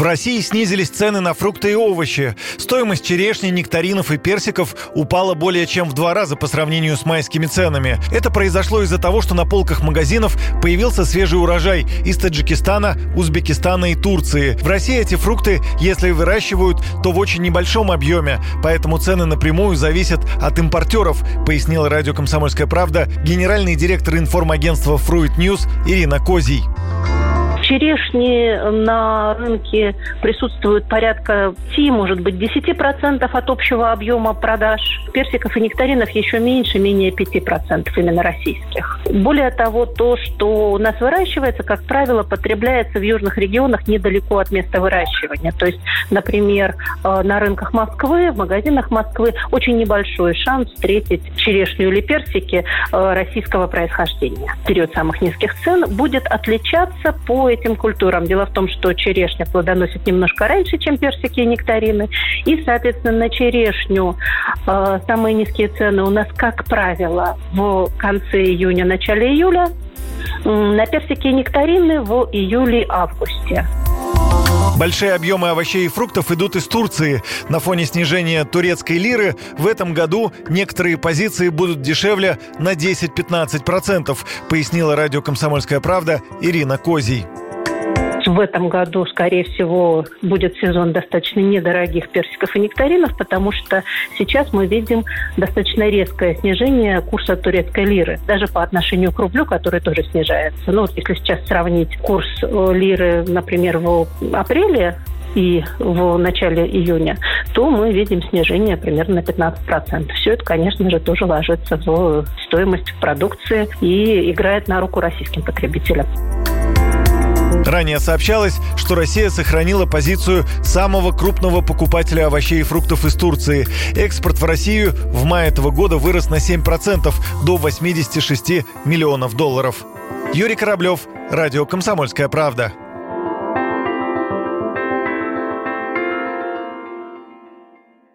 В России снизились цены на фрукты и овощи. Стоимость черешни, нектаринов и персиков упала более чем в два раза по сравнению с майскими ценами. Это произошло из-за того, что на полках магазинов появился свежий урожай из Таджикистана, Узбекистана и Турции. В России эти фрукты, если выращивают, то в очень небольшом объеме, поэтому цены напрямую зависят от импортеров, пояснила радио «Комсомольская правда» генеральный директор информагентства «Fruit News» Ирина Козий черешни на рынке присутствует порядка 5, может быть, 10% от общего объема продаж. Персиков и нектаринов еще меньше, менее 5% именно российских. Более того, то, что у нас выращивается, как правило, потребляется в южных регионах недалеко от места выращивания. То есть, например, э, на рынках Москвы, в магазинах Москвы очень небольшой шанс встретить черешню или персики э, российского происхождения. Период самых низких цен будет отличаться по этим культурам. Дело в том, что черешня плодоносит немножко раньше, чем персики и нектарины. И, соответственно, на черешню э, самые низкие цены у нас, как правило, в конце июня, начале июля. На персики и нектарины в июле-августе. Большие объемы овощей и фруктов идут из Турции. На фоне снижения турецкой лиры в этом году некоторые позиции будут дешевле на 10-15%, пояснила радио «Комсомольская правда» Ирина Козий в этом году, скорее всего, будет сезон достаточно недорогих персиков и нектаринов, потому что сейчас мы видим достаточно резкое снижение курса турецкой лиры, даже по отношению к рублю, который тоже снижается. Ну, вот если сейчас сравнить курс э, лиры, например, в апреле и в начале июня, то мы видим снижение примерно на 15%. Все это, конечно же, тоже ложится в стоимость продукции и играет на руку российским потребителям. Ранее сообщалось, что Россия сохранила позицию самого крупного покупателя овощей и фруктов из Турции. Экспорт в Россию в мае этого года вырос на 7% до 86 миллионов долларов. Юрий Кораблев, Радио «Комсомольская правда».